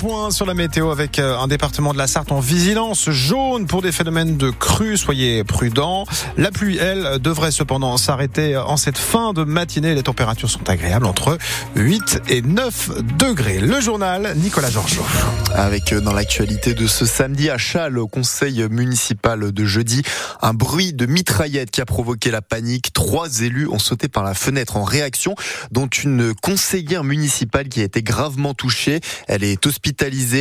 point sur la météo avec euh, un département de la Sarthe en vigilance jaune pour des phénomènes de crue. Soyez prudents. La pluie, elle, devrait cependant s'arrêter en cette fin de matinée. Les températures sont agréables entre 8 et 9 degrés. Le journal, Nicolas Georgeot. Avec euh, dans l'actualité de ce samedi à Châles, au conseil municipal de jeudi, un bruit de mitraillette qui a provoqué la panique. Trois élus ont sauté par la fenêtre en réaction, dont une conseillère municipale qui a été gravement touchée. Elle est hospitalisée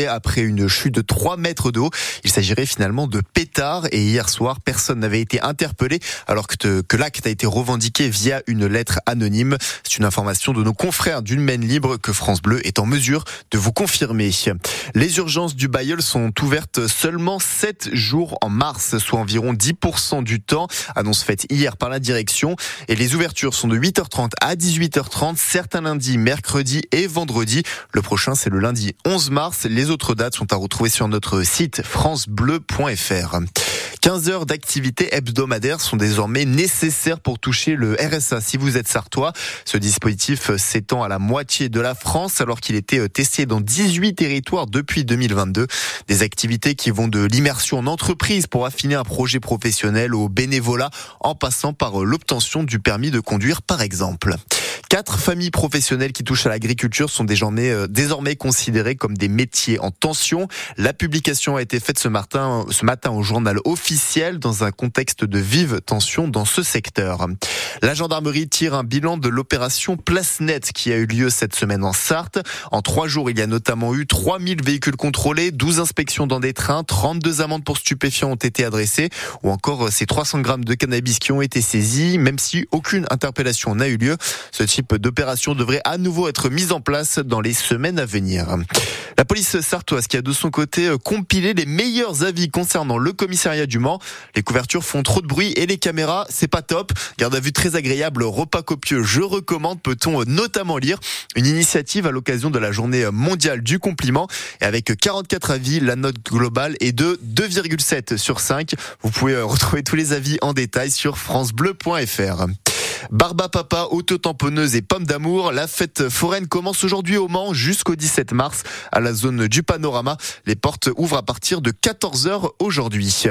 après une chute de 3 mètres d'eau. Il s'agirait finalement de pétards et hier soir, personne n'avait été interpellé alors que, l'acte a été revendiqué via une lettre anonyme. C'est une information de nos confrères d'une Maine Libre que France Bleu est en mesure de vous confirmer. Les urgences du Bayeul sont ouvertes seulement 7 jours en mars, soit environ 10% du temps. Annonce faite hier par la direction. Et les ouvertures sont de 8h30 à 18h30, certains lundis, mercredis et vendredis. Le prochain, c'est le lundi 11 mars. Les autres dates sont à retrouver sur notre site francebleu.fr. 15 heures d'activité hebdomadaire sont désormais nécessaires pour toucher le RSA si vous êtes sartois. Ce dispositif s'étend à la moitié de la France alors qu'il était testé dans 18 territoires depuis 2022. Des activités qui vont de l'immersion en entreprise pour affiner un projet professionnel au bénévolat en passant par l'obtention du permis de conduire par exemple. Quatre familles professionnelles qui touchent à l'agriculture sont désormais, euh, désormais considérées comme des métiers en tension. La publication a été faite ce matin, ce matin au journal officiel dans un contexte de vive tension dans ce secteur. La gendarmerie tire un bilan de l'opération Place Net qui a eu lieu cette semaine en Sarthe. En trois jours, il y a notamment eu 3000 véhicules contrôlés, 12 inspections dans des trains, 32 amendes pour stupéfiants ont été adressées ou encore euh, ces 300 grammes de cannabis qui ont été saisis, même si aucune interpellation n'a eu lieu. Ce type d'opération devrait à nouveau être mise en place dans les semaines à venir. La police sartoise qui a de son côté euh, compilé les meilleurs avis concernant le commissariat du Mans. Les couvertures font trop de bruit et les caméras, c'est pas top. Garde à vue très agréable, repas copieux, je recommande, peut-on euh, notamment lire une initiative à l'occasion de la journée mondiale du compliment. Et avec 44 avis, la note globale est de 2,7 sur 5. Vous pouvez euh, retrouver tous les avis en détail sur francebleu.fr. Barba Papa, auto-tamponneuse et pomme d'amour. La fête foraine commence aujourd'hui au Mans jusqu'au 17 mars à la zone du panorama. Les portes ouvrent à partir de 14h aujourd'hui.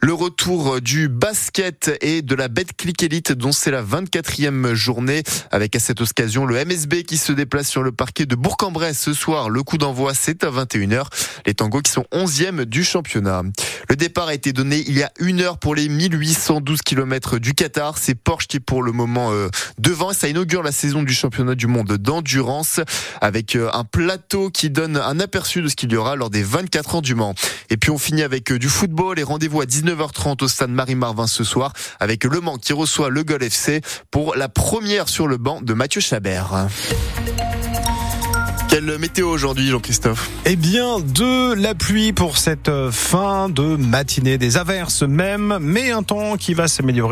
Le retour du basket et de la bête click élite dont c'est la 24e journée avec à cette occasion le MSB qui se déplace sur le parquet de Bourg-en-Bresse ce soir. Le coup d'envoi c'est à 21h. Les tangos qui sont 11e du championnat. Le départ a été donné il y a une heure pour les 1812 km du Qatar. C'est Porsche qui pour le moment euh, devant. Ça inaugure la saison du championnat du monde d'endurance avec euh, un plateau qui donne un aperçu de ce qu'il y aura lors des 24 ans du Mans. Et puis on finit avec euh, du football et rendez-vous à 19h30 au stade Marie-Marvin ce soir avec Le Mans qui reçoit le Gol FC pour la première sur le banc de Mathieu Chabert. Quelle météo aujourd'hui, Jean-Christophe? Eh bien, de la pluie pour cette fin de matinée, des averses même, mais un temps qui va s'améliorer.